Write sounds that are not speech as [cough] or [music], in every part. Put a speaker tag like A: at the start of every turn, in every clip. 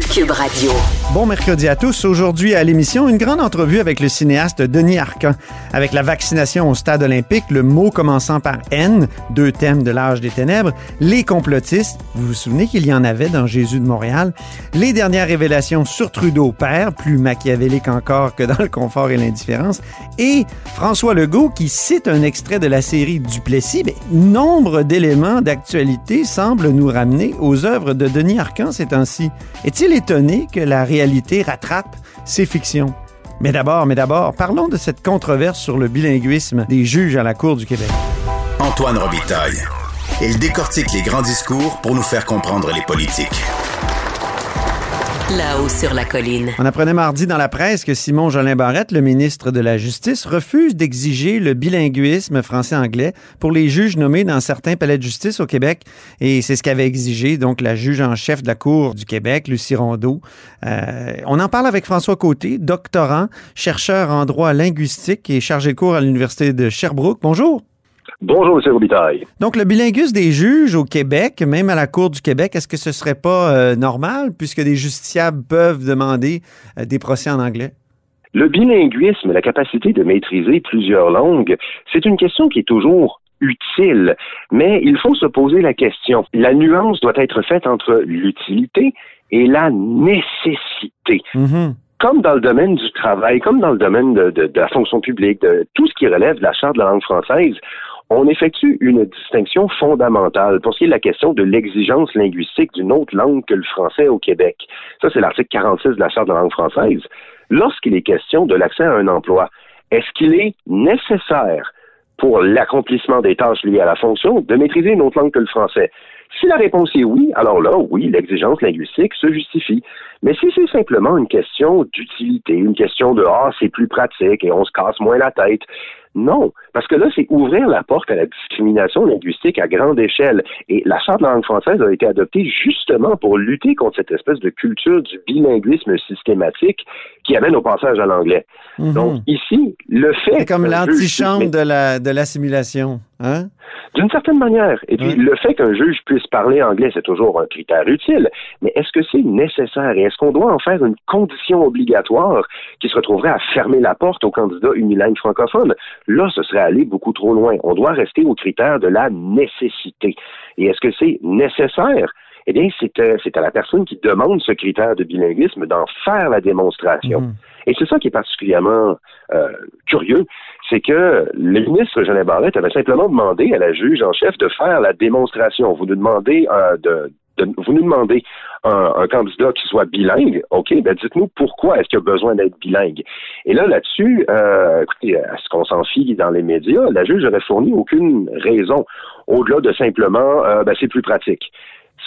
A: Cube Radio.
B: Bon mercredi à tous. Aujourd'hui à l'émission, une grande entrevue avec le cinéaste Denis Arcan. Avec la vaccination au stade olympique, le mot commençant par N, deux thèmes de l'âge des ténèbres, les complotistes, vous vous souvenez qu'il y en avait dans Jésus de Montréal, les dernières révélations sur Trudeau père, plus machiavélique encore que dans le confort et l'indifférence, et François Legault qui cite un extrait de la série Duplessis. Mais nombre d'éléments d'actualité semblent nous ramener aux œuvres de Denis Arcan ces temps-ci. Est-il étonné que la réalité rattrape ses fictions? Mais d'abord, mais d'abord, parlons de cette controverse sur le bilinguisme des juges à la Cour du Québec.
C: Antoine Robitaille. Il décortique les grands discours pour nous faire comprendre les politiques.
A: Sur la colline.
B: On apprenait mardi dans la presse que Simon Jolin Barrette, le ministre de la Justice, refuse d'exiger le bilinguisme français-anglais pour les juges nommés dans certains palais de justice au Québec. Et c'est ce qu'avait exigé donc la juge en chef de la Cour du Québec, Lucie Rondeau. Euh, on en parle avec François Côté, doctorant, chercheur en droit linguistique et chargé de cours à l'Université de Sherbrooke. Bonjour.
D: Bonjour, M. Robitaille.
B: Donc, le bilinguisme des juges au Québec, même à la Cour du Québec, est-ce que ce serait pas euh, normal puisque des justiciables peuvent demander euh, des procès en anglais?
D: Le bilinguisme, la capacité de maîtriser plusieurs langues, c'est une question qui est toujours utile, mais il faut se poser la question. La nuance doit être faite entre l'utilité et la nécessité.
B: Mhm.
D: Comme dans le domaine du travail, comme dans le domaine de, de- de la fonction publique, de tout ce qui relève de la charte de la langue française, on effectue une distinction fondamentale pour ce qui est de la question de l'exigence linguistique d'une autre langue que le français au Québec. Ça, c'est l'article 46 de la Charte de la langue française. Lorsqu'il est question de l'accès à un emploi, est-ce qu'il est nécessaire pour l'accomplissement des tâches liées à la fonction de maîtriser une autre langue que le français? Si la réponse est oui, alors là, oui, l'exigence linguistique se justifie. Mais si c'est simplement une question d'utilité, une question de ah, c'est plus pratique et on se casse moins la tête, non, parce que là, c'est ouvrir la porte à la discrimination linguistique à grande échelle. Et la Charte de la langue française a été adoptée justement pour lutter contre cette espèce de culture du bilinguisme systématique qui amène au passage à l'anglais.
B: Mhm.
D: Donc ici, le fait...
B: C'est comme
D: juge
B: l'antichambre de la de l'assimilation, hein?
D: d'une certaine manière. Et puis, le fait qu'un juge puisse parler anglais, c'est toujours un critère utile. Mais est-ce que c'est nécessaire et est-ce qu'on doit en faire une condition obligatoire qui se retrouverait à fermer la porte aux candidats unilingues francophones? Là, ce serait aller beaucoup trop loin. On doit rester au critère de la nécessité. Et est-ce que c'est nécessaire? Eh bien, c'est euh, à la personne qui demande ce critère de bilinguisme d'en faire la démonstration.
B: Mhm.
D: Et c'est ça qui est particulièrement euh, curieux, c'est que le ministre Jean Barrette avait simplement demandé à la juge en chef de faire la démonstration. Vous nous demandez euh, de, de- vous nous demandez un, un candidat qui soit bilingue, ok, ben dites-nous pourquoi est-ce qu'il a besoin d'être bilingue. Et là, là-dessus, euh, écoutez, à ce qu'on s'en fie dans les médias, la juge n'aurait fourni aucune raison au-delà de simplement, euh, ben, c'est plus pratique.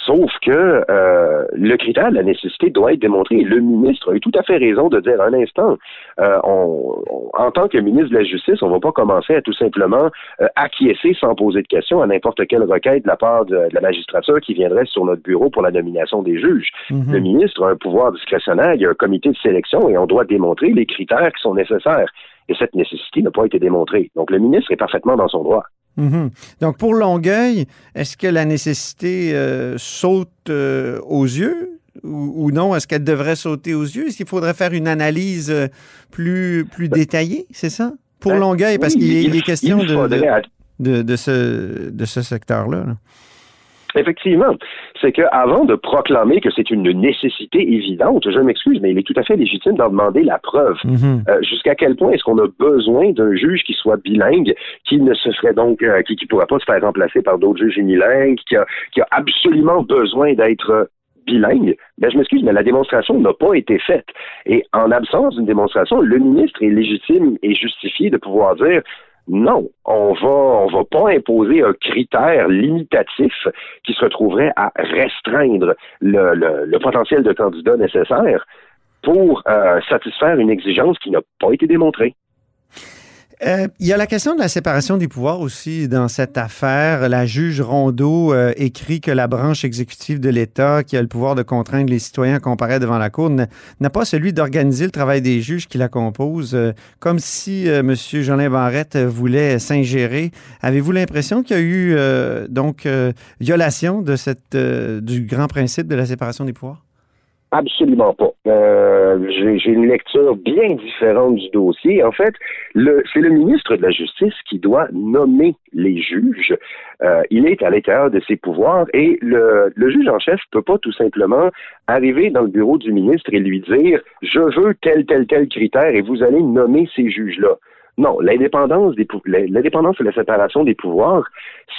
D: Sauf que euh, le critère de la nécessité doit être démontré. Le ministre a eu tout à fait raison de dire un instant, euh, on, on- en tant que ministre de la Justice, on ne va pas commencer à tout simplement euh, acquiescer sans poser de questions à n'importe quelle requête de la part de, de la magistrature qui viendrait sur notre bureau pour la nomination des juges.
B: Mhm.
D: Le ministre a un pouvoir discrétionnaire, il y a un comité de sélection et on doit démontrer les critères qui sont nécessaires. Et cette nécessité n'a pas été démontrée. Donc le ministre est parfaitement dans son droit.
B: Mhm. Donc, pour Longueuil, est-ce que la nécessité euh, saute euh, aux yeux ou, ou non? Est-ce qu'elle devrait sauter aux yeux? Est-ce qu'il faudrait faire une analyse euh, plus, plus détaillée, c'est ça? Pour
D: Ben,
B: Longueuil, parce
D: oui,
B: qu'il est-
D: il-
B: il est question
D: il
B: de, de,
D: à-
B: de, de ce, de ce secteur-là. là.
D: Effectivement, c'est qu'avant de proclamer que c'est une nécessité évidente, je m'excuse, mais il est tout à fait légitime d'en demander la preuve.
B: Mhm.
D: Euh, Jusqu'à quel point est-ce qu'on a besoin d'un juge qui soit bilingue, qui ne se ferait donc, euh, qui ne pourrait pas se faire remplacer par d'autres juges unilingues, qui a, qui a absolument besoin d'être bilingue, ben je m'excuse, mais la démonstration n'a pas été faite. Et en absence d'une démonstration, le ministre est légitime et justifié de pouvoir dire non, on va on va pas imposer un critère limitatif qui se retrouverait à restreindre le, le, le potentiel de candidat nécessaire pour euh, satisfaire une exigence qui n'a pas été démontrée.
B: Euh, il y a la question de la séparation des pouvoirs aussi dans cette affaire. La juge Rondeau euh, écrit que la branche exécutive de l'État, qui a le pouvoir de contraindre les citoyens à comparaître devant la Cour, n'a pas celui d'organiser le travail des juges qui la composent, euh, comme si M. Jolin Barrette voulait s'ingérer. Avez-vous l'impression qu'il y a eu donc violation de cette, du grand principe de la séparation des pouvoirs?
D: Absolument pas. Euh, J'ai une lecture bien différente du dossier. En fait, c'est le ministre de la Justice qui doit nommer les juges. Euh, il est à l'intérieur de ses pouvoirs et le, le juge en chef peut pas tout simplement arriver dans le bureau du ministre et lui dire je veux tel tel tel critère et vous allez nommer ces juges-là. Non, l'indépendance des l'indépendance et la séparation des pouvoirs,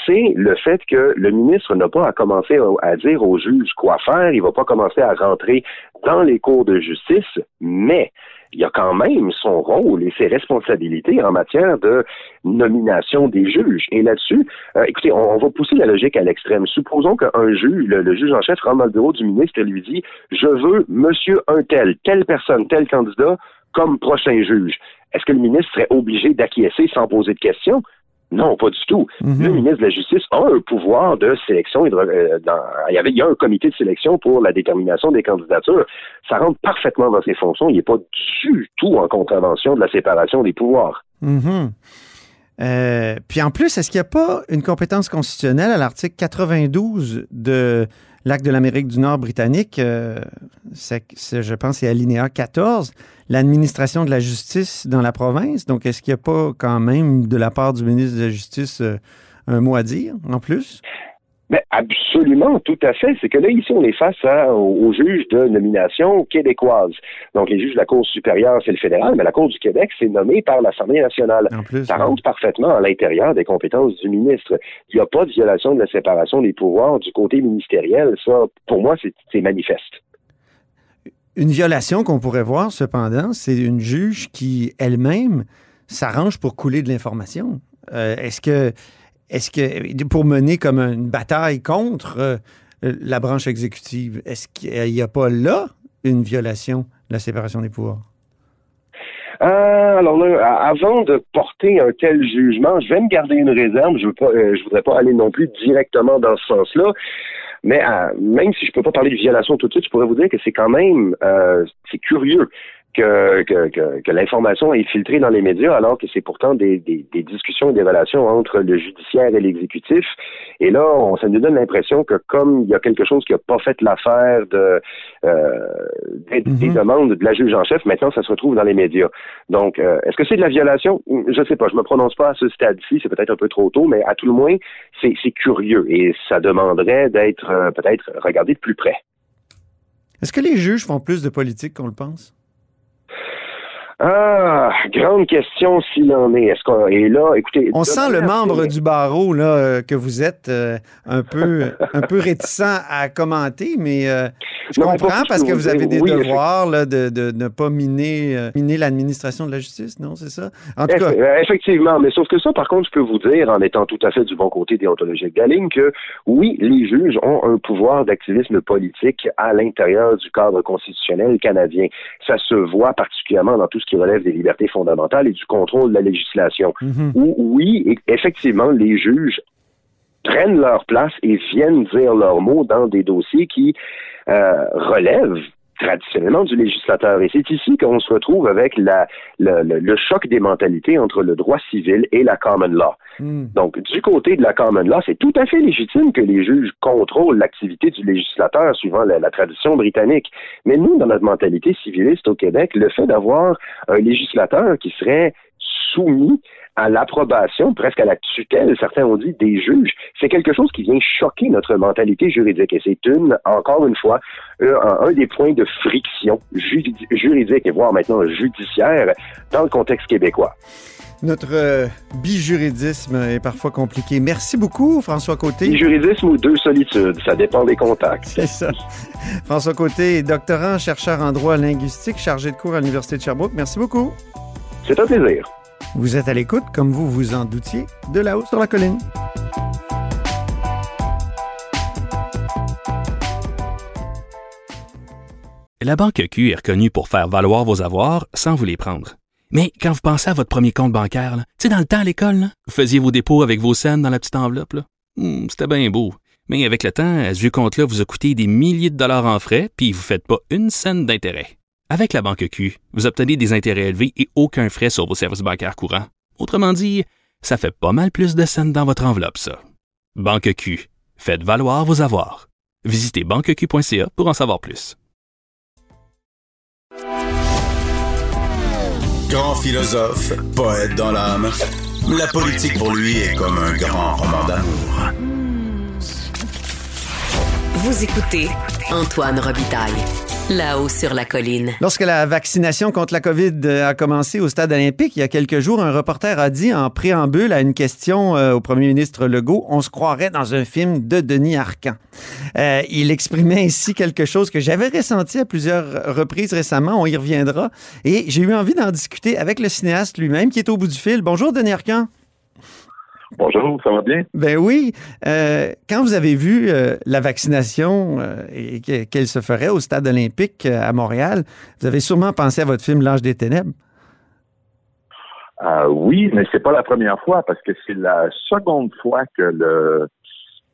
D: c'est le fait que le ministre n'a pas à commencer à, dire aux juges quoi faire, il va pas commencer à rentrer dans les cours de justice, mais il a quand même son rôle et ses responsabilités en matière de nomination des juges. Et là-dessus, euh, écoutez, on, on va pousser la logique à l'extrême. Supposons qu'un juge, le, le juge en chef rentre dans le bureau du ministre et lui dit Je veux monsieur un tel, telle personne, tel candidat comme prochain juge. Est-ce que le ministre serait obligé d'acquiescer sans poser de questions? Non, pas du tout.
B: Mhm.
D: Le ministre de la Justice a un pouvoir de sélection. et de- euh, dans- il, y avait, il y a un comité de sélection pour la détermination des candidatures. Ça rentre parfaitement dans ses fonctions. Il n'est pas du tout en contravention de la séparation des pouvoirs.
B: Mhm. Euh, puis en plus, est-ce qu'il n'y a pas une compétence constitutionnelle à l'article 92 de l'Acte de l'Amérique du Nord britannique? euh, c'est- je pense c'est alinéa 14, l'administration de la justice dans la province. Donc, est-ce qu'il n'y a pas quand même de la part du ministre de la Justice euh, un mot à dire en plus?
D: Mais absolument, tout à fait. C'est que là, ici, on est face à, aux, aux juges de nomination québécoises. Donc, les juges de la Cour supérieure, c'est le fédéral, mais la Cour du Québec, c'est nommé par l'Assemblée nationale.
B: En plus,
D: Ça rentre parfaitement à l'intérieur des compétences du ministre. Il n'y a pas de violation de la séparation des pouvoirs du côté ministériel. Ça, pour moi, c'est manifeste.
B: Une violation qu'on pourrait voir, cependant, c'est une juge qui, elle-même, s'arrange pour couler de l'information. Euh, est-ce que, est-ce que, pour mener comme une bataille contre euh, la branche exécutive, est-ce qu'il n'y a pas là une violation de la séparation des pouvoirs?
D: Euh, alors là, avant de porter un tel jugement, je vais me garder une réserve. Je je voudrais pas aller non plus directement dans ce sens-là. Mais euh, même si je peux pas parler de violation tout de suite, je pourrais vous dire que c'est quand même euh, c'est curieux que, que, que, que l'information est filtrée dans les médias alors que c'est pourtant des, des, des discussions et des relations entre le judiciaire et l'exécutif. Et là, on, ça nous donne l'impression que comme il y a quelque chose qui n'a pas fait l'affaire de euh, des, des
B: Mhm.
D: demandes de la juge en chef, maintenant ça se retrouve dans les médias. Donc, euh, est-ce que c'est de la violation? Je sais pas, je me prononce pas à ce stade-ci, c'est peut-être un peu trop tôt, mais à tout le moins, c'est c'est curieux et ça demanderait d'être euh, peut-être regardé de plus près.
B: Est-ce que les juges font plus de politique qu'on le pense?
D: Ah, grande question s'il en est. Est-ce qu'on et là, écoutez,
B: On sent le membre du barreau là, euh, que vous êtes euh, un, peu, un peu réticent à commenter, mais euh, je
D: Non,
B: comprends parce que vous avez des
D: oui,
B: devoirs là, de, de ne pas miner, euh, miner l'administration de la justice, non? C'est ça? En tout cas,
D: Eff- Effectivement, mais sauf que ça, par contre, je peux vous dire, en étant tout à fait du bon côté déontologique de la ligne, que oui, les juges ont un pouvoir d'activisme politique à l'intérieur du cadre constitutionnel canadien. Ça se voit particulièrement dans tout ce qui relève des libertés fondamentales et du contrôle de la législation.
B: mhm.
D: Où, oui, effectivement, les juges prennent leur place et viennent dire leurs mots dans des dossiers qui euh, relèvent traditionnellement du législateur. Et c'est ici qu'on se retrouve avec la, le, le- le choc des mentalités entre le droit civil et la common law.
B: Hmm.
D: Donc, du côté de la common law, c'est tout à fait légitime que les juges contrôlent l'activité du législateur suivant la, la tradition britannique. Mais nous, dans notre mentalité civiliste au Québec, le fait d'avoir un législateur qui serait soumis à l'approbation, presque à la tutelle, certains ont dit, des juges. C'est quelque chose qui vient choquer notre mentalité juridique. Et c'est une, encore une fois, un, des points de friction juridique et voire maintenant judiciaire dans le contexte québécois.
B: Notre euh, bijuridisme est parfois compliqué. Merci beaucoup, François Côté.
D: Bijuridisme ou deux solitudes, ça dépend des contacts.
B: C'est ça. [laughs] François Côté, doctorant, chercheur en droit linguistique, chargé de cours à l'Université de Sherbrooke. Merci beaucoup.
D: C'est un plaisir.
B: Vous êtes à l'écoute, comme vous vous en doutiez, de là-haut sur la colline.
E: La Banque Q est reconnue pour faire valoir vos avoirs sans vous les prendre. Mais quand vous pensez à votre premier compte bancaire, tu sais, dans le temps à l'école, vous faisiez vos dépôts avec vos scènes dans la petite enveloppe. Hmm, c'était bien beau. Mais avec le temps, à ce compte-là vous a coûté des milliers de dollars en frais, puis vous ne faites pas une scène d'intérêt. Avec la banque Q, vous obtenez des intérêts élevés et aucun frais sur vos services bancaires courants. Autrement dit, ça fait pas mal plus de scènes dans votre enveloppe, ça. Banque Q, faites valoir vos avoirs. Visitez banqueq.ca pour en savoir plus.
C: Grand philosophe, poète dans l'âme, la politique pour lui est comme un grand roman d'amour.
A: Vous écoutez Antoine Robitaille. Là-haut sur la colline.
B: Lorsque la vaccination contre la COVID a commencé au stade olympique, il y a quelques jours, un reporter a dit en préambule à une question euh, au premier ministre Legault, on se croirait dans un film de Denis Arcan. Euh, il exprimait ici quelque chose que j'avais ressenti à plusieurs reprises récemment, on y reviendra, et j'ai eu envie d'en discuter avec le cinéaste lui-même qui est au bout du fil. Bonjour Denis Arcan.
F: Bonjour, ça va bien?
B: Ben oui. Euh, quand vous avez vu euh, la vaccination euh, et qu'elle se ferait au stade olympique à Montréal, vous avez sûrement pensé à votre film L'âge des ténèbres.
F: oui, mais c'est pas la première fois parce que c'est la seconde fois que le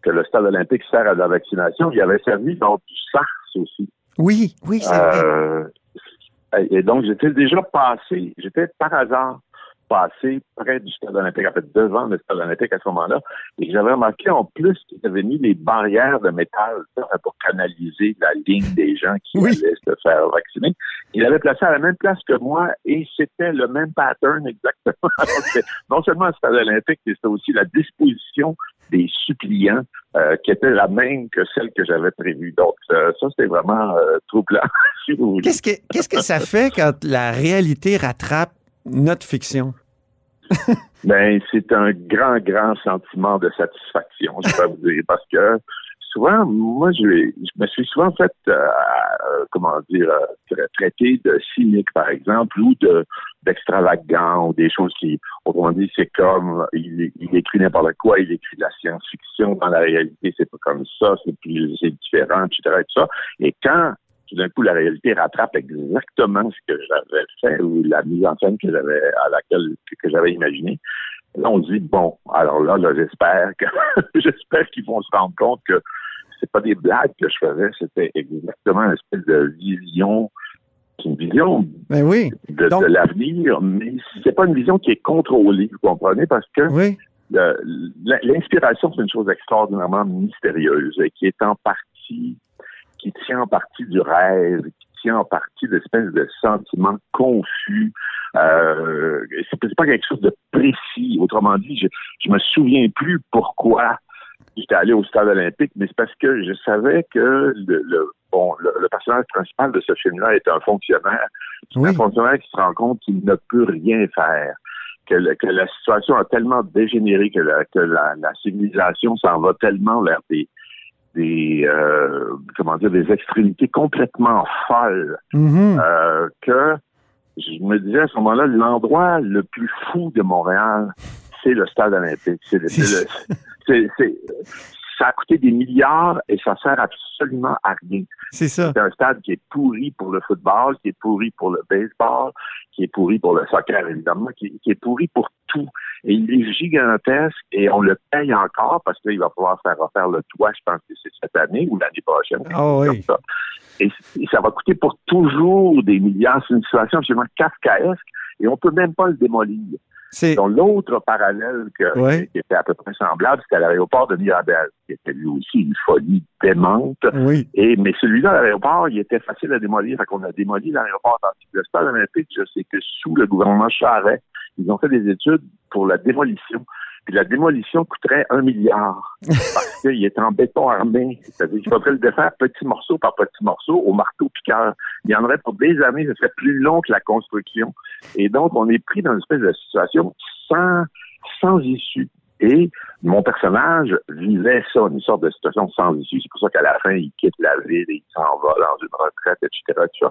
F: que le stade olympique sert à la vaccination. Il avait servi donc du SARS aussi.
B: Oui, oui, c'est vrai.
F: Et donc j'étais déjà passé, j'étais par hasard passé près du stade olympique, en fait devant le stade olympique à ce moment-là, et j'avais remarqué en plus qu'ils avaient mis des barrières de métal pour canaliser la ligne des gens qui allaient se faire vacciner. Il avait placé à la même place que moi et c'était le même pattern exactement. [laughs] non seulement le stade olympique, mais c'était aussi la disposition des suppliants euh, qui était la même que celle que j'avais prévue. Donc, euh, ça, c'était vraiment euh, troublant, [laughs] si
B: Qu'est-ce que, qu'est-ce que ça fait quand la réalité rattrape notre fiction? [laughs]
F: ben, c'est un grand, grand sentiment de satisfaction, je peux vous dire, parce que souvent, moi, je, me suis souvent fait, euh, euh, comment dire, euh, traiter de cynique, par exemple, ou de d'extravagant, ou des choses qui, autrement dit, c'est comme, il, il écrit n'importe quoi, il écrit de la science-fiction, dans la réalité, c'est pas comme ça, c'est plus, c'est différent, etc., et tout ça. Et quand tout d'un coup, la réalité rattrape exactement ce que j'avais fait ou la mise en scène que j'avais à laquelle que j'avais imaginé. Là, on dit bon, alors là, j'espère que [laughs] j'espère qu'ils vont se rendre compte que c'est pas des blagues que je faisais, c'était exactement une espèce de vision une vision
B: ben oui.
F: de, l'avenir, mais c'est pas une vision qui est contrôlée, vous comprenez, parce que
B: oui.
F: l'inspiration, c'est une chose extraordinairement mystérieuse et qui est en partie qui tient en partie du rêve, qui tient en partie d'espèces de sentiments confus. Euh, c'est pas quelque chose de précis. Autrement dit, je, je me souviens plus pourquoi j'étais allé au stade olympique, mais c'est parce que je savais que le, bon, le, personnage principal de ce film-là est un fonctionnaire. Un fonctionnaire qui se rend compte qu'il ne peut rien faire. Que, que la situation a tellement dégénéré que la, que la, la civilisation s'en va tellement vers des, des euh, comment dire des extrémités complètement folles.
B: Mm-hmm.
F: euh, que je me disais à ce moment-là l'endroit le plus fou de Montréal c'est le stade olympique. C'est [laughs] c'est ça a coûté des milliards et ça sert absolument à rien.
B: C'est ça.
F: C'est un stade qui est pourri pour le football, qui est pourri pour le baseball, qui est pourri pour le soccer, évidemment, qui, est pourri pour tout. Et il est gigantesque et on le paye encore parce qu'il va falloir faire refaire le toit, je pense que c'est cette année ou l'année prochaine.
B: Ah oui.
F: ça. Et, ça va coûter pour toujours des milliards. C'est une situation absolument kafkaesque et on peut même pas le démolir. Donc, l'autre parallèle que, qui était à peu près semblable, c'était l'aéroport de Mirabel, qui était lui aussi une folie démente.
B: Oui.
F: Et, mais celui-là, l'aéroport, il était facile à démolir. Fait qu'on a démoli l'aéroport Le stade olympique, je sais que sous le gouvernement Charret, ils ont fait des études pour la démolition. Puis la démolition coûterait un milliard [laughs] parce qu'il est en béton armé. C'est-à-dire qu'il faudrait le défaire petit morceau par petit morceau au marteau piqueur. Il y en aurait pour des années, ce serait plus long que la construction. Et donc, on est pris dans une espèce de situation sans, sans issue. Et mon personnage vivait ça, une sorte de situation sans issue. C'est pour ça qu'à la fin, il quitte la ville et il s'en va dans une retraite, etc.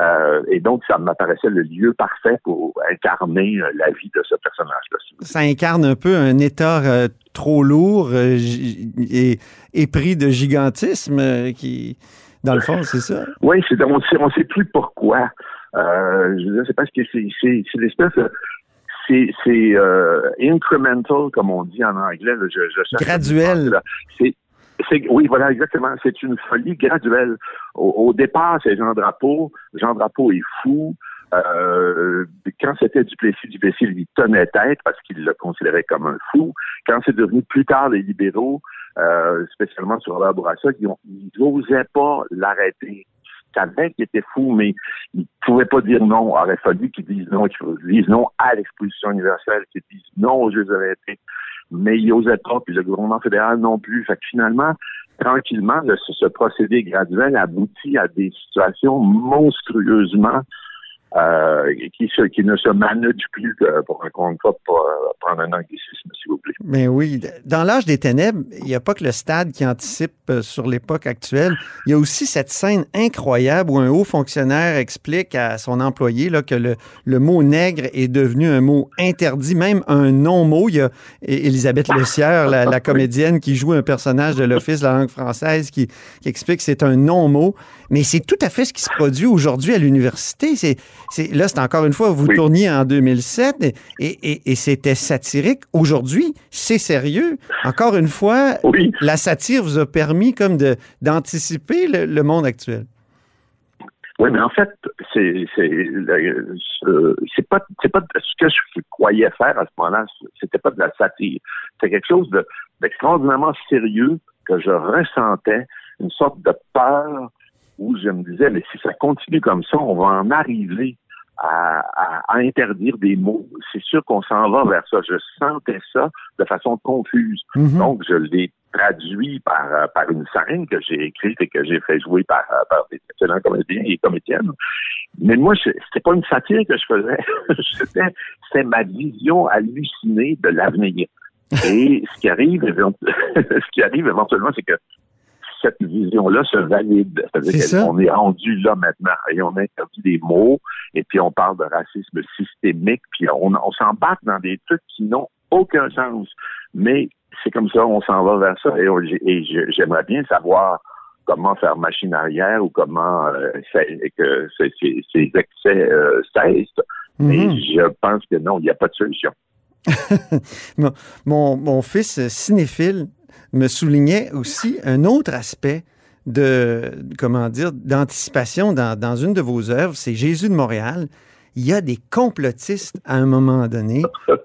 F: Euh, et donc, ça m'apparaissait le lieu parfait pour incarner euh, la vie de ce personnage-là.
B: Ça incarne un peu un état euh, trop lourd et épris de gigantisme qui, dans le fond, c'est ça? [laughs]
F: Oui, c'est, on ne sait plus pourquoi. je veux dire, c'est parce que c'est, l'espèce de c'est euh, incremental, comme on dit en anglais. je,
B: je Graduel.
F: C'est oui, voilà, exactement. C'est une folie graduelle. Au, départ, c'est Jean Drapeau. Jean Drapeau est fou. Euh, quand c'était Duplessis, Duplessis lui tenait tête parce qu'il le considérait comme un fou. Quand c'est devenu plus tard les libéraux, euh, spécialement sur Robert Bourassa, ils n'osaient pas l'arrêter savait qu'il était fou, mais il pouvait pas dire non. Il aurait fallu qu'il dise non, qu'il dise non à l'exposition universelle, qu'il dise non aux Jeux olympiques. Mais il n'osait pas, puis le gouvernement fédéral non plus. Fait que finalement, tranquillement, ce procédé graduel aboutit à des situations monstrueusement euh, qui, qui, ne se manage plus, pour encore une fois, pour euh, prendre un anglicisme, s'il vous plaît.
B: Mais oui, dans l'âge des ténèbres, il n'y a pas que le stade qui anticipe euh, sur l'époque actuelle. Il y a aussi cette scène incroyable où un haut fonctionnaire explique à son employé là, que le, le mot nègre est devenu un mot interdit, même un non-mot. Il y a Elisabeth Lecière, la, la, [laughs] comédienne qui joue un personnage de l'Office de la langue française, qui, qui explique que c'est un non-mot. Mais c'est tout à fait ce qui se produit aujourd'hui à l'université. C'est là, c'est encore une fois, vous tourniez en 2007 et, c'était satirique. Aujourd'hui, c'est sérieux. Encore une fois, la satire vous a permis comme de, d'anticiper le, monde actuel.
F: Oui, mais en fait, c'est c'est pas c'est pas ce que je croyais faire à ce moment-là. C'était pas de la satire. C'était quelque chose d'extraordinairement sérieux que je ressentais, une sorte de peur où je me disais, mais si ça continue comme ça, on va en arriver à, interdire des mots. C'est sûr qu'on s'en va vers ça. Je sentais ça de façon confuse. Mhm. Donc, je l'ai traduit par, euh, par une scène que j'ai écrite et que j'ai fait jouer par, euh, par des excellents comédiens et comédiennes. Mais moi, c'était pas une satire que je faisais. [laughs] c'était ma vision hallucinée de l'avenir. [laughs] Et ce qui arrive, [laughs] ce qui arrive éventuellement, c'est que cette vision-là se valide. C'est-à-dire qu'on est rendu là maintenant et on interdit des mots et puis on parle de racisme systémique puis on, s'embarque dans des trucs qui n'ont aucun sens. Mais c'est comme ça, on s'en va vers ça et, j'aimerais bien savoir comment faire machine arrière ou comment euh, que ces, excès euh, cessent. Mais mm-hmm. je pense que non, il n'y a pas de solution. [laughs]
B: mon, mon, fils cinéphile me soulignait aussi un autre aspect de, comment dire, d'anticipation dans, dans une de vos œuvres, c'est Jésus de Montréal. Il y a des complotistes à un moment donné.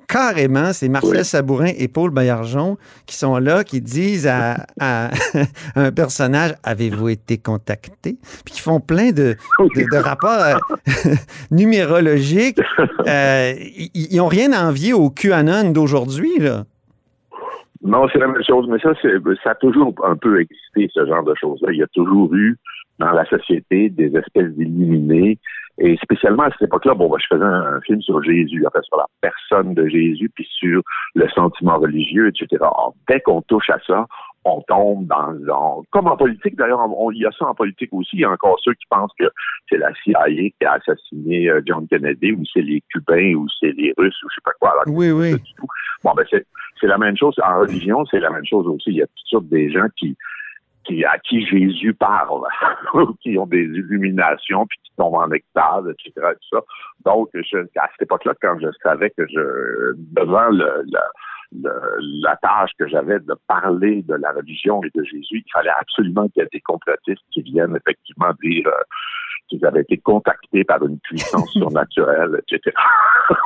B: Carrément, c'est Marcel Sabourin et Paul Baillargeon qui sont là, qui disent à, [laughs] un personnage Avez-vous été contacté? Puis qui font plein de, de, rapports euh, [laughs] numérologiques. Euh, ils n'ont rien à envier au QAnon d'aujourd'hui, là.
F: Non, c'est la même chose, mais ça, ça a toujours un peu existé, ce genre de choses-là. Il y a toujours eu dans la société des espèces d'illuminés. Et spécialement à cette époque-là, bon, je faisais un, film sur Jésus, fait, sur la personne de Jésus, puis sur le sentiment religieux, etc. dès qu'on touche à ça, on tombe dans, comme en politique d'ailleurs, il y a ça en politique aussi. Il y a encore ceux qui pensent que c'est la CIA qui a assassiné euh, John Kennedy, ou c'est les Cubains, ou c'est les Russes, ou je sais pas quoi.
B: oui, oui.
F: Bon, ben c'est c'est la même chose en religion, c'est la même chose aussi. Il y a toutes sortes des gens qui qui, à qui Jésus parle, [laughs] qui ont des illuminations, puis qui tombent en extase, etc. Tout ça. Donc, je, à cette époque-là, quand je savais que je, devant le, la tâche que j'avais de parler de la religion et de Jésus, il fallait absolument qu'il y ait des complotistes qui viennent effectivement dire euh, qu'ils avaient été contactés par une puissance [laughs] surnaturelle, etc. [laughs]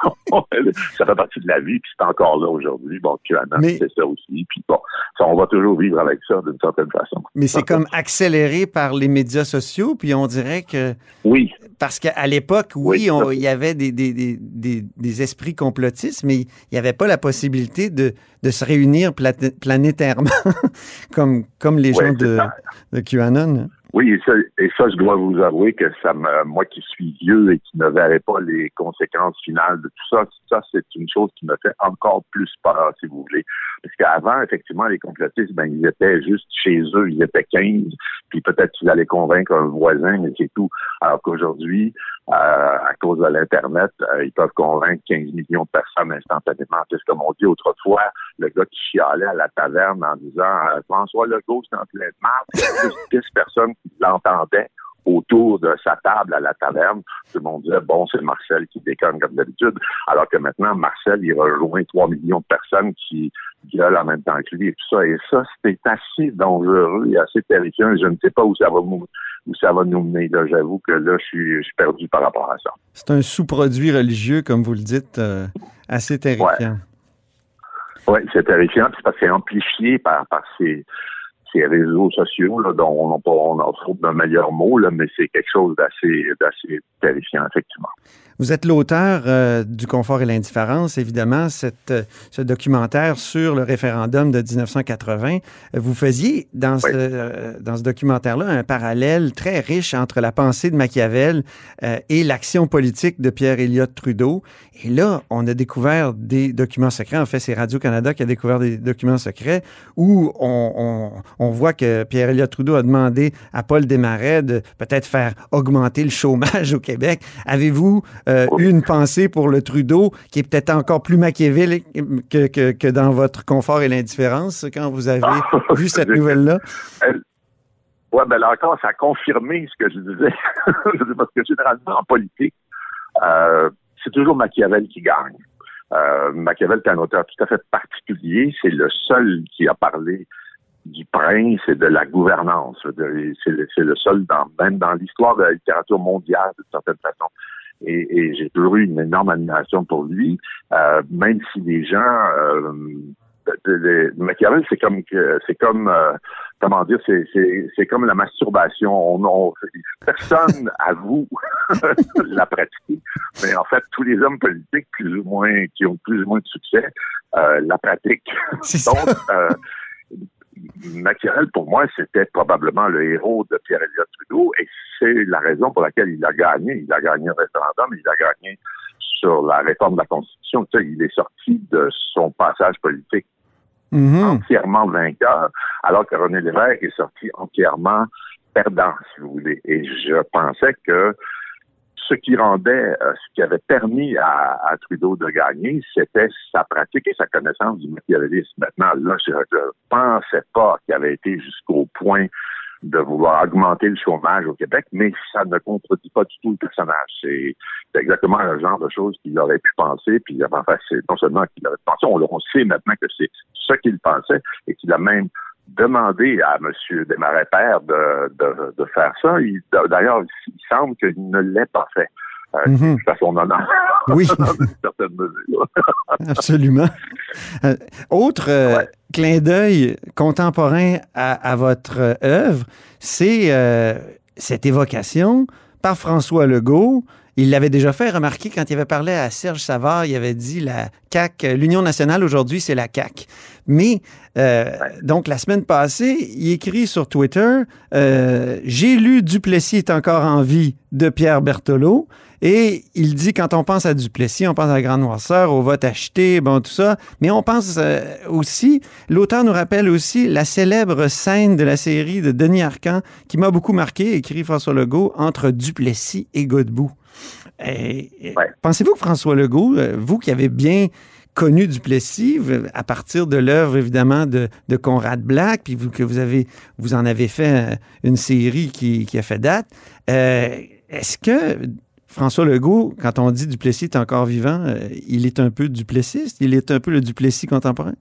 F: ça fait partie de la vie, puis c'est encore là aujourd'hui. Bon, QAnon, c'est ça aussi. Puis bon, on va toujours vivre avec ça d'une certaine façon.
B: Mais c'est comme accéléré par les médias sociaux, puis on dirait que...
F: Oui.
B: Parce qu'à l'époque, oui, il y avait des, des, des, des, esprits complotistes, mais il n'y avait pas la possibilité de, de se réunir planétairement [laughs] comme, comme les gens de,
F: ça.
B: de QAnon.
F: Oui, et ça, et ça, je dois vous avouer que ça me, moi qui suis vieux et qui ne verrai pas les conséquences finales de tout ça, ça, c'est une chose qui me fait encore plus peur, si vous voulez. Parce qu'avant, effectivement, les complotistes, ben, ils étaient juste chez eux, ils étaient 15, puis peut-être qu'ils allaient convaincre un voisin, mais c'est tout. Alors qu'aujourd'hui, euh, à cause de l'Internet, euh, ils peuvent convaincre 15 millions de personnes instantanément. C'est comme on dit autrefois, le gars qui chialait à la taverne en disant euh, François Legault, c'est en plein de marde. Il y avait juste 10 personnes qui l'entendaient autour de sa table à la taverne. Tout le monde disait, bon, c'est Marcel qui déconne comme d'habitude. Alors que maintenant, Marcel, il rejoint 3 millions de personnes qui gueulent en même temps que lui et tout ça. Et ça, c'est assez dangereux et assez terrifiant. Je ne sais pas où ça va, mou- où ça va nous mener. là. J'avoue que là, je suis, je suis perdu par rapport à ça.
B: C'est un sous-produit religieux, comme vous le dites, euh, assez terrifiant.
F: Oui, c'est terrifiant, puis c'est parce que c'est amplifié par, par ces, ces réseaux sociaux, là, dont on on en trouve d'un meilleur mot, là, mais c'est quelque chose d'assez, d'assez terrifiant, effectivement.
B: Vous êtes l'auteur euh, du confort et l'indifférence, évidemment, cette, euh, ce documentaire sur le référendum de 1980. Euh, Vous faisiez dans ce,
F: Oui.
B: euh, dans ce documentaire-là un parallèle très riche entre la pensée de Machiavel euh, et l'action politique de Pierre Elliott Trudeau. Et là, on a découvert des documents secrets. En fait, c'est Radio-Canada qui a découvert des documents secrets où on, on, on voit que Pierre Elliott Trudeau a demandé à Paul Desmarais de peut-être faire augmenter le chômage au Québec. Avez-vous euh,
F: Oui.
B: eu une pensée pour le Trudeau qui est peut-être encore plus machiavélique que, que, que dans votre confort et l'indifférence quand vous avez [laughs] vu cette nouvelle-là?
F: Ouais, ben là encore, ça a confirmé ce que je disais. [laughs] Parce que généralement, en politique, euh, c'est toujours Machiavel qui gagne. Euh, Machiavel est un auteur tout à fait particulier. C'est le seul qui a parlé du prince et de la gouvernance. C'est le, le seul, dans, même dans l'histoire de la littérature mondiale, d'une certaine façon. Et, et j'ai toujours eu une énorme admiration pour lui, euh, même si les gens... Euh, de- de- de- Machiavel, c'est comme c'est comme euh, comment dire, c'est, c'est, c'est comme la masturbation. On, on- personne [laughs] avoue [laughs] la pratiquer, mais en fait, tous les hommes politiques, plus ou moins, qui ont plus ou moins de succès, euh, la pratiquent. Donc, euh, Machiavel, pour moi, c'était probablement le héros de Pierre Elliott Trudeau, et c'est la raison pour laquelle il a gagné. Il a gagné un référendum, il a gagné sur la réforme de la Constitution. Tu sais, il est sorti de son passage politique
B: Mhm.
F: entièrement vainqueur, alors que René Lévesque est sorti entièrement perdant, si vous voulez. Et je pensais que ce qui rendait, euh, ce qui avait permis à, à Trudeau de gagner, c'était sa pratique et sa connaissance du machiavélisme. Maintenant, là, je ne pensais pas qu'il avait été jusqu'au point de vouloir augmenter le chômage au Québec, mais ça ne contredit pas du tout le personnage. C'est exactement le genre de choses qu'il aurait pu penser, puis enfin, c'est non seulement qu'il aurait pensé, on, on sait maintenant que c'est ce qu'il pensait et qu'il a même demandé à M. Desmarais Père de, de, de faire ça. Il- D'ailleurs, il semble qu'il ne l'ait pas fait. Euh, son honneur.
B: Oui. [laughs] [laughs] Absolument. Euh, autre euh,
F: Ouais.
B: clin d'œil contemporain à, à votre euh, œuvre, c'est cette évocation par François Legault. Il l'avait déjà fait remarquer quand il avait parlé à Serge Savard, il avait dit la CAC, l'Union nationale aujourd'hui, c'est la CAC. Mais euh, donc la semaine passée, il écrit sur Twitter euh, J'ai lu Duplessis est encore en vie de Pierre Berthelot. Et il dit, quand on pense à Duplessis, on pense à la Grande Noirceur, au vote acheté, bon, tout ça. Mais on pense euh, aussi, l'auteur nous rappelle aussi la célèbre scène de la série de Denis Arcand qui m'a beaucoup marqué, écrit François Legault, entre Duplessis et Godbout.
F: Ouais.
B: Pensez-vous que François Legault, vous qui avez bien connu Duplessis à partir de l'œuvre évidemment de, de Conrad Black, puis vous, que vous avez vous en avez fait euh, une série qui, qui a fait date. euh, Est-ce que François Legault, quand on dit Duplessis est encore vivant, euh, il est un peu duplessiste, il est un peu le Duplessis contemporain?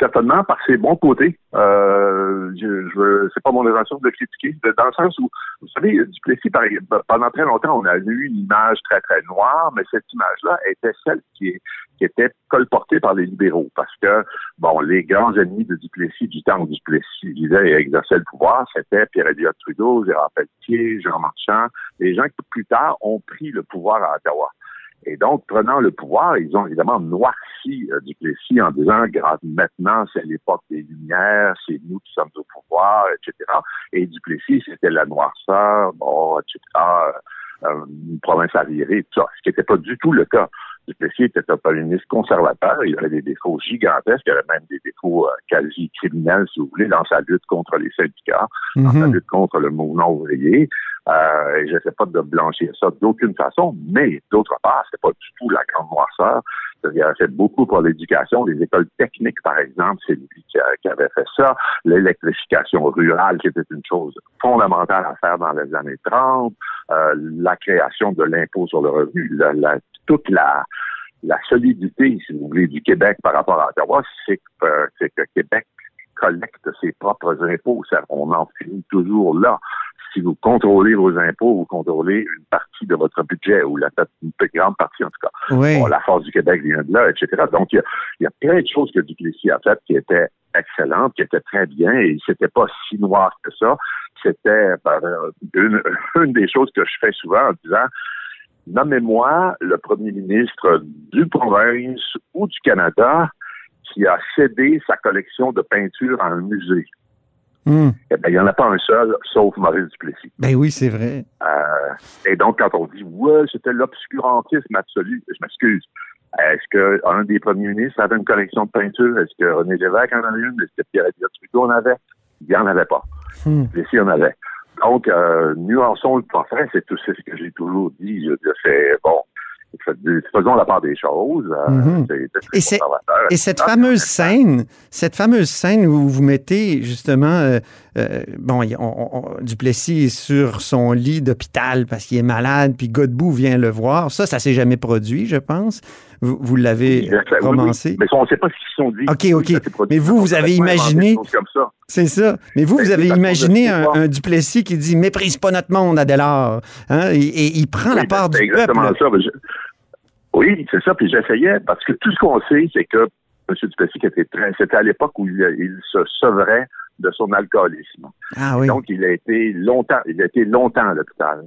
F: Certainement par ses bons côtés. Euh, je, je c'est pas mon intention de le critiquer, dans le sens où, vous savez, Duplessis, par- pendant très longtemps, on a eu une image très, très noire, mais cette image-là était celle qui, qui était colporté par les libéraux parce que, bon, les grands ennemis de Duplessis du temps où Duplessis disait et exerçait le pouvoir, c'était Pierre-Éliott Trudeau, Gérard Pelletier, Jean Marchand, les gens qui plus tard ont pris le pouvoir à Ottawa. Et donc, prenant le pouvoir, ils ont évidemment noirci euh, Duplessis en disant, maintenant, c'est l'époque des Lumières, c'est nous qui sommes au pouvoir, etc. Et Duplessis, c'était la noirceur, bon, etc., euh, une province arriérée, tout ça, ce qui n'était pas du tout le cas. Duplessis était un premier ministre conservateur, il avait des défauts gigantesques, il avait même des défauts euh, quasi criminels, si vous voulez, dans sa lutte contre les syndicats, dans sa lutte contre le mouvement ouvrier. Euh, et je sais pas de blanchir ça d'aucune façon, mais d'autre part, c'est pas du tout la grande noirceur. Il a fait beaucoup pour l'éducation, les écoles techniques, par exemple, c'est lui qui, avait fait ça. L'électrification rurale, qui était une chose fondamentale à faire dans les années 30. Euh, la création de l'impôt sur le revenu, la, toute la, la solidité, si vous voulez, du Québec par rapport à Ottawa, c'est que, euh, que Québec collecte ses propres impôts. On en finit toujours là si vous contrôlez vos impôts, vous contrôlez une partie de votre budget, ou la, une plus grande partie en tout cas. la force du Québec vient de là, etc. Donc, il y a, plein de choses que Duplessis a faites qui étaient excellentes, qui étaient très bien, et c'était pas si noir que ça. C'était ben, une, [laughs] une des choses que je fais souvent en disant, nommez-moi le premier ministre du province ou du Canada qui a cédé sa collection de peinture à un musée. Hmm. Eh ben, il n'y en a pas un seul, sauf Maurice Duplessis.
B: Ben oui, c'est vrai.
F: Euh, et donc, quand on dit, ouais, c'était l'obscurantisme absolu, je m'excuse. Est-ce qu'un des premiers ministres avait une collection de peinture? Est-ce que René Lévesque en avait une? Est-ce que Pierre-Éliott Trudeau en avait? Il n'y en avait pas. Hmm. Duplessis en avait. Donc, euh, nuançons le portrait, c'est tout ce que j'ai toujours dit. Je, je bon, faisons la part des choses. Euh,
B: mhm. et, cette fameuse scène, cette fameuse scène où vous mettez justement, euh, euh, bon, Duplessis est sur son lit d'hôpital parce qu'il est malade, puis Godbout vient le voir. Ça, ça s'est jamais produit, je pense. Vous, l'avez romancé?
F: Mais on ne sait pas ce qu'ils sont dit.
B: OK, OK. Mais vous, vous avez imaginé. C'est ça. Mais vous, vous avez imaginé un, Duplessis qui dit méprise pas notre monde, Adélard. Hein? Et, il prend la part du peuple. Ça.
F: Oui, c'est ça. Puis j'essayais, parce que tout ce qu'on sait, c'est que M. Duplessis était très. C'était à l'époque où il, se sevrait de son alcoolisme.
B: Ah oui.
F: Donc, il a été longtemps, il a été longtemps à l'hôpital.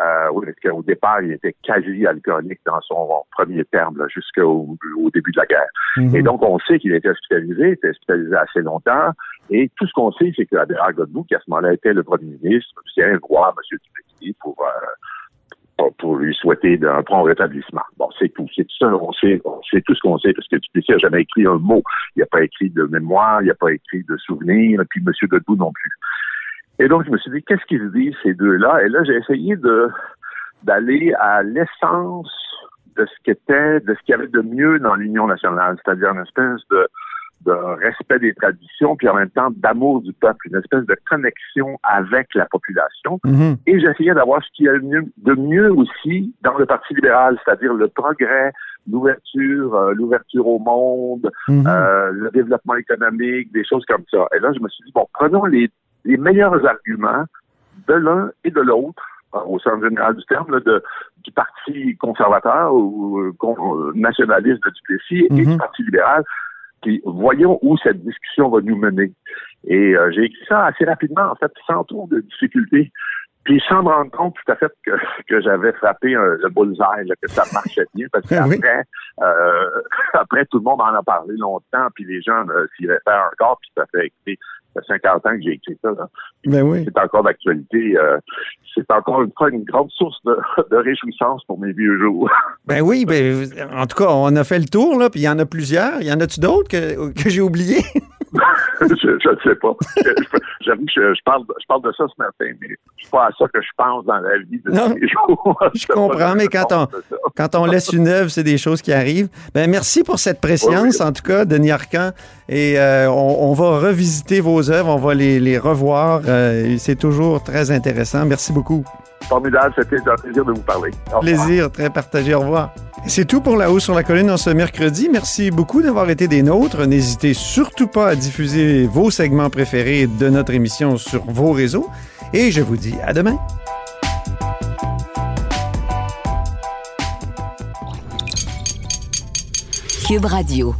F: Euh, oui, parce qu'au départ, il était quasi alcoolique dans son premier terme, jusqu'au au début de la guerre. Mhm. Et donc, on sait qu'il a été hospitalisé, il était hospitalisé assez longtemps. Et tout ce qu'on sait, c'est que Godbout, qui à ce moment-là était le premier ministre, vient voir M. Duplessis pour euh, pour lui souhaiter un prompt rétablissement. Bon, c'est tout. C'est tout ça. On sait, c'est tout ce qu'on sait parce que Duplessis n'a jamais écrit un mot. Il n'a pas écrit de mémoire, il n'a pas écrit de souvenir, et puis M. Godbout non plus. Et donc, je me suis dit, qu'est-ce qu'ils se disent, ces deux-là? Et là, j'ai essayé de d'aller à l'essence de ce qu'était, de ce qu'il y avait de mieux dans l'Union nationale, c'est-à-dire une espèce de de respect des traditions, puis en même temps d'amour du peuple, une espèce de connexion avec la population. Mm-hmm. Et j'essayais d'avoir ce qu'il y a de mieux, aussi dans le Parti libéral, c'est-à-dire le progrès, l'ouverture, euh, l'ouverture au monde, mm-hmm. euh, le développement économique, des choses comme ça. Et là, je me suis dit, bon, prenons les, les meilleurs arguments de l'un et de l'autre euh, au sens général du terme, de, du Parti conservateur ou nationaliste de Duplessis et du mm-hmm. Parti libéral puis voyons où cette discussion va nous mener. Et euh, j'ai écrit ça assez rapidement, en fait, sans trop de difficultés. Puis sans me rendre compte tout à fait que, que j'avais frappé le bullseye, que ça marchait bien, parce [laughs] qu'après, euh, [laughs] après, tout le monde en a parlé longtemps, puis les gens euh, s'y réfèrent encore, puis ça fait écouter 50 ans que j'ai écrit ça.
B: Ben
F: c'est encore d'actualité. Euh, c'est encore une fois une grande source de, [laughs] de, réjouissance pour mes vieux jours. [laughs]
B: Ben oui, ben, en tout cas, on a fait le tour, là, puis il y en a plusieurs. Il y en a-tu d'autres que, que j'ai oubliés? [laughs] [laughs]
F: je ne sais pas. J'avoue que je, parle, je parle de ça ce matin, mais c'est pas à ça que je pense dans la vie de tous les jours. [laughs]
B: je comprends, mais quand on, [laughs] quand on laisse une œuvre, c'est des choses qui arrivent. Ben, merci pour cette préscience, en tout cas, Denis Arcan. Et euh, on, va revisiter vos œuvres, on va les, les revoir. Euh, c'est toujours très intéressant. Merci beaucoup.
F: Formidable, c'était un plaisir de vous parler.
B: Plaisir, très partagé. Au revoir. C'est tout pour La Haut sur la Colline en ce mercredi. Merci beaucoup d'avoir été des nôtres. N'hésitez surtout pas à diffuser vos segments préférés de notre émission sur vos réseaux. Et je vous dis à demain.
A: Cube Radio.